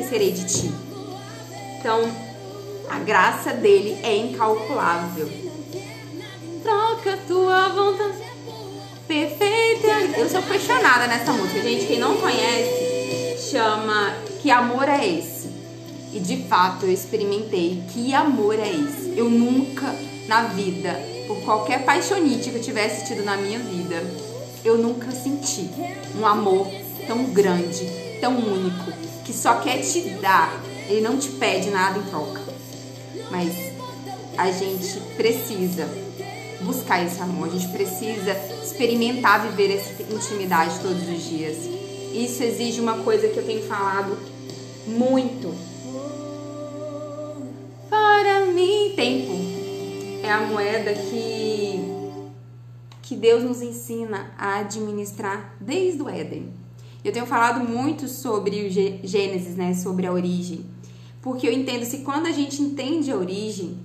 esquecerei de ti. Então, a graça dele é incalculável. Troca tua vontade perfeita. Eu sou apaixonada nessa música, gente. Quem não conhece, chama Que Amor é Esse? E de fato eu experimentei que amor é esse. Eu nunca na vida, por qualquer paixonite que eu tivesse tido na minha vida, eu nunca senti um amor tão grande, tão único, que só quer te dar, ele não te pede nada em troca. Mas a gente precisa buscar esse amor, a gente precisa experimentar viver essa intimidade todos os dias. Isso exige uma coisa que eu tenho falado muito. Para mim, tempo é a moeda que que Deus nos ensina a administrar desde o Éden. Eu tenho falado muito sobre o Gênesis, né, sobre a origem, porque eu entendo se quando a gente entende a origem,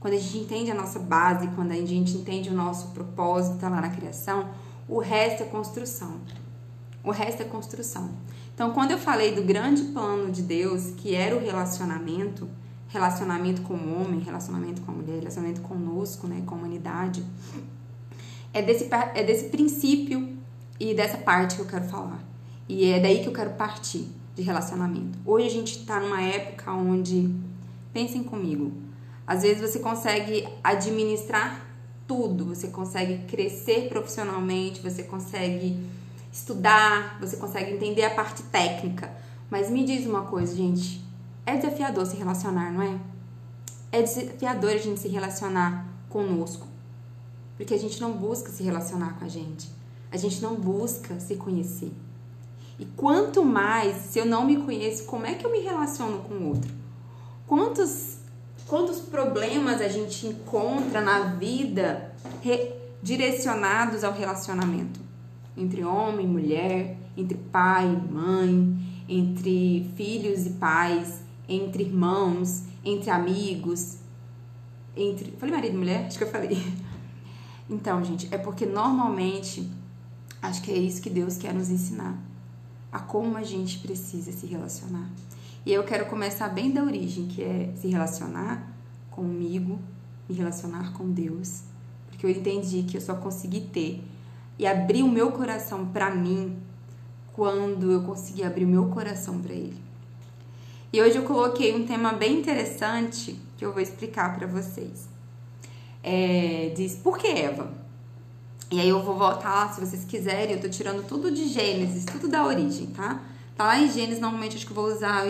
quando a gente entende a nossa base, quando a gente entende o nosso propósito lá na criação, o resto é construção. O resto é construção. Então, quando eu falei do grande plano de Deus, que era o relacionamento, relacionamento com o homem, relacionamento com a mulher, relacionamento conosco, né, com a humanidade, é desse, é desse princípio e dessa parte que eu quero falar. E é daí que eu quero partir de relacionamento. Hoje a gente está numa época onde, pensem comigo, às vezes você consegue administrar tudo, você consegue crescer profissionalmente, você consegue estudar, você consegue entender a parte técnica. Mas me diz uma coisa, gente, é desafiador se relacionar, não é? É desafiador a gente se relacionar conosco, porque a gente não busca se relacionar com a gente, a gente não busca se conhecer. E quanto mais, se eu não me conheço, como é que eu me relaciono com o outro? Quantos quantos problemas a gente encontra na vida direcionados ao relacionamento entre homem e mulher, entre pai e mãe, entre filhos e pais, entre irmãos, entre amigos, entre. Falei marido e mulher? Acho que eu falei. Então, gente, é porque normalmente acho que é isso que Deus quer nos ensinar. A como a gente precisa se relacionar. E eu quero começar bem da origem, que é se relacionar comigo, me relacionar com Deus, porque eu entendi que eu só consegui ter e abrir o meu coração para mim quando eu consegui abrir o meu coração para Ele. E hoje eu coloquei um tema bem interessante que eu vou explicar para vocês. É, diz por que Eva? E aí eu vou voltar, se vocês quiserem, eu tô tirando tudo de Gênesis, tudo da origem, tá? Tá lá em Gênesis, normalmente acho que eu vou usar